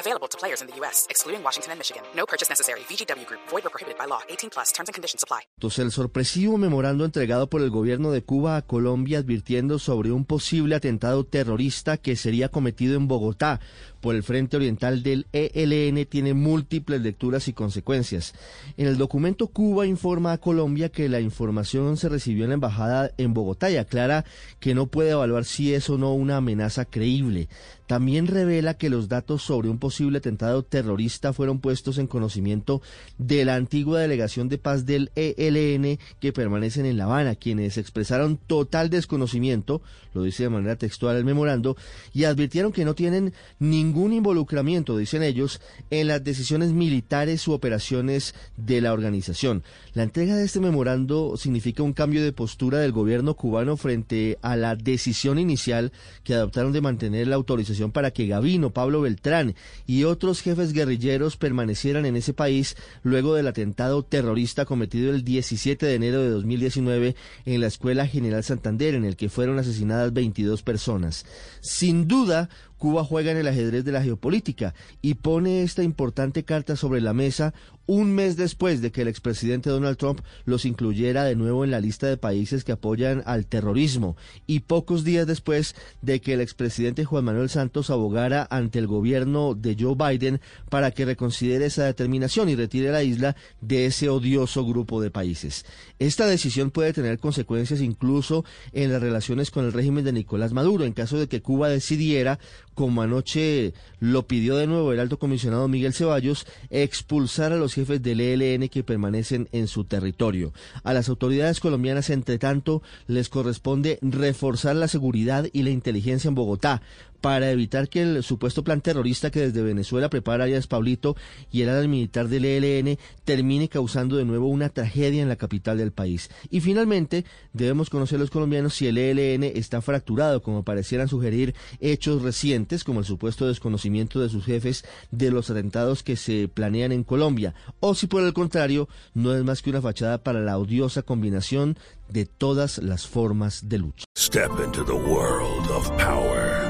Available to players in the U.S., excluding Washington and Michigan. No purchase necessary. VGW Group. Void or prohibited by law. 18 plus. Terms and conditions apply. El sorpresivo memorando entregado por el gobierno de Cuba a Colombia advirtiendo sobre un posible atentado terrorista que sería cometido en Bogotá por el Frente Oriental del ELN tiene múltiples lecturas y consecuencias. En el documento Cuba informa a Colombia que la información se recibió en la embajada en Bogotá y aclara que no puede evaluar si es o no una amenaza creíble. También revela que los datos sobre un posible atentado terrorista fueron puestos en conocimiento de la antigua delegación de paz del ELN que permanecen en La Habana, quienes expresaron total desconocimiento, lo dice de manera textual el memorando, y advirtieron que no tienen ningún involucramiento, dicen ellos, en las decisiones militares u operaciones de la organización. La entrega de este memorando significa un cambio de postura del gobierno cubano frente a la decisión inicial que adoptaron de mantener la autorización para que Gavino, Pablo Beltrán y otros jefes guerrilleros permanecieran en ese país luego del atentado terrorista cometido el 17 de enero de 2019 en la Escuela General Santander, en el que fueron asesinadas 22 personas. Sin duda, Cuba juega en el ajedrez de la geopolítica y pone esta importante carta sobre la mesa un mes después de que el expresidente Donald Trump los incluyera de nuevo en la lista de países que apoyan al terrorismo y pocos días después de que el expresidente Juan Manuel Santos abogara ante el gobierno de Joe Biden para que reconsidere esa determinación y retire la isla de ese odioso grupo de países. Esta decisión puede tener consecuencias incluso en las relaciones con el régimen de Nicolás Maduro en caso de que Cuba decidiera como anoche lo pidió de nuevo el alto comisionado Miguel Ceballos, expulsar a los jefes del ELN que permanecen en su territorio. A las autoridades colombianas, entre tanto, les corresponde reforzar la seguridad y la inteligencia en Bogotá para evitar que el supuesto plan terrorista que desde Venezuela prepara Arias Pablito y el área militar del ELN termine causando de nuevo una tragedia en la capital del país. Y finalmente, debemos conocer los colombianos si el ELN está fracturado, como parecieran sugerir hechos recientes, como el supuesto desconocimiento de sus jefes de los atentados que se planean en Colombia, o si por el contrario no es más que una fachada para la odiosa combinación de todas las formas de lucha. Step into the world of power,